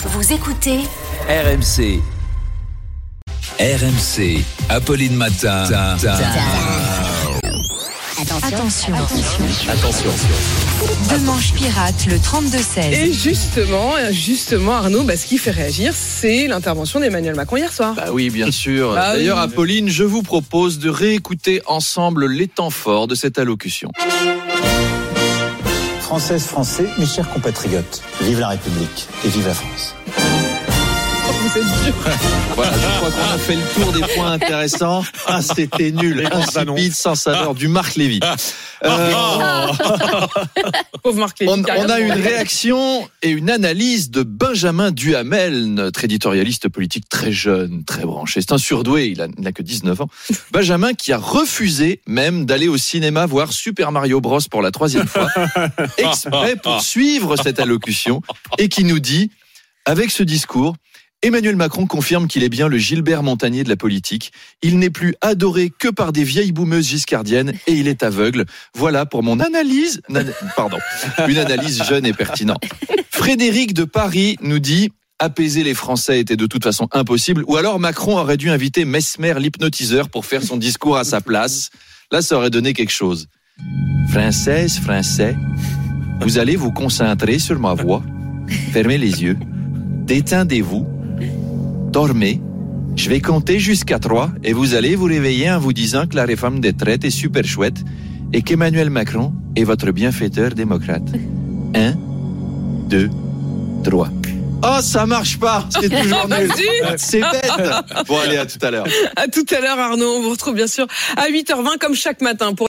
Vous écoutez RMC. RMC. Apolline Matin. Attention. Attention. Demanche pirate, le 32-16. Et justement, justement, Arnaud, bah, ce qui fait réagir, c'est l'intervention d'Emmanuel Macron hier soir. Bah oui, bien sûr. Bah D'ailleurs, oui. Apolline, je vous propose de réécouter ensemble les temps forts de cette allocution. Françaises, Français, mes chers compatriotes, vive la République et vive la France. Vous êtes dur. Voilà, je crois qu'on a fait le tour des points intéressants. Ah, c'était nul. Insipide, sans saveur, du Marc Lévy. Euh, Pauvre Marc Lévy, on, a une réaction et une analyse de Benjamin Duhamel, notre éditorialiste politique très jeune, très branché. C'est un surdoué, il a- il n'a que 19 ans. Benjamin qui a refusé même d'aller au cinéma voir Super Mario Bros pour la troisième fois, exprès pour suivre cette allocution, et qui nous dit, avec ce discours, Emmanuel Macron confirme qu'il est bien le Gilbert Montagnier de la politique. Il n'est plus adoré que par des vieilles boumeuses giscardiennes et il est aveugle. Voilà pour mon analyse. Pardon. Une analyse jeune et pertinente. Frédéric de Paris nous dit apaiser les Français était de toute façon impossible ou alors Macron aurait dû inviter Mesmer l'hypnotiseur pour faire son discours à sa place. Là, ça aurait donné quelque chose. Française, Français, vous allez vous concentrer sur ma voix. Fermez les yeux. Détendez-vous. Dormez. Je vais compter jusqu'à trois et vous allez vous réveiller en vous disant que la réforme des traites est super chouette et qu'Emmanuel Macron est votre bienfaiteur démocrate. Un, deux, trois. Oh, ça marche pas. C'est toujours nul. C'est bête. Bon, allez, à tout à l'heure. À tout à l'heure, Arnaud. On vous retrouve bien sûr à 8h20 comme chaque matin pour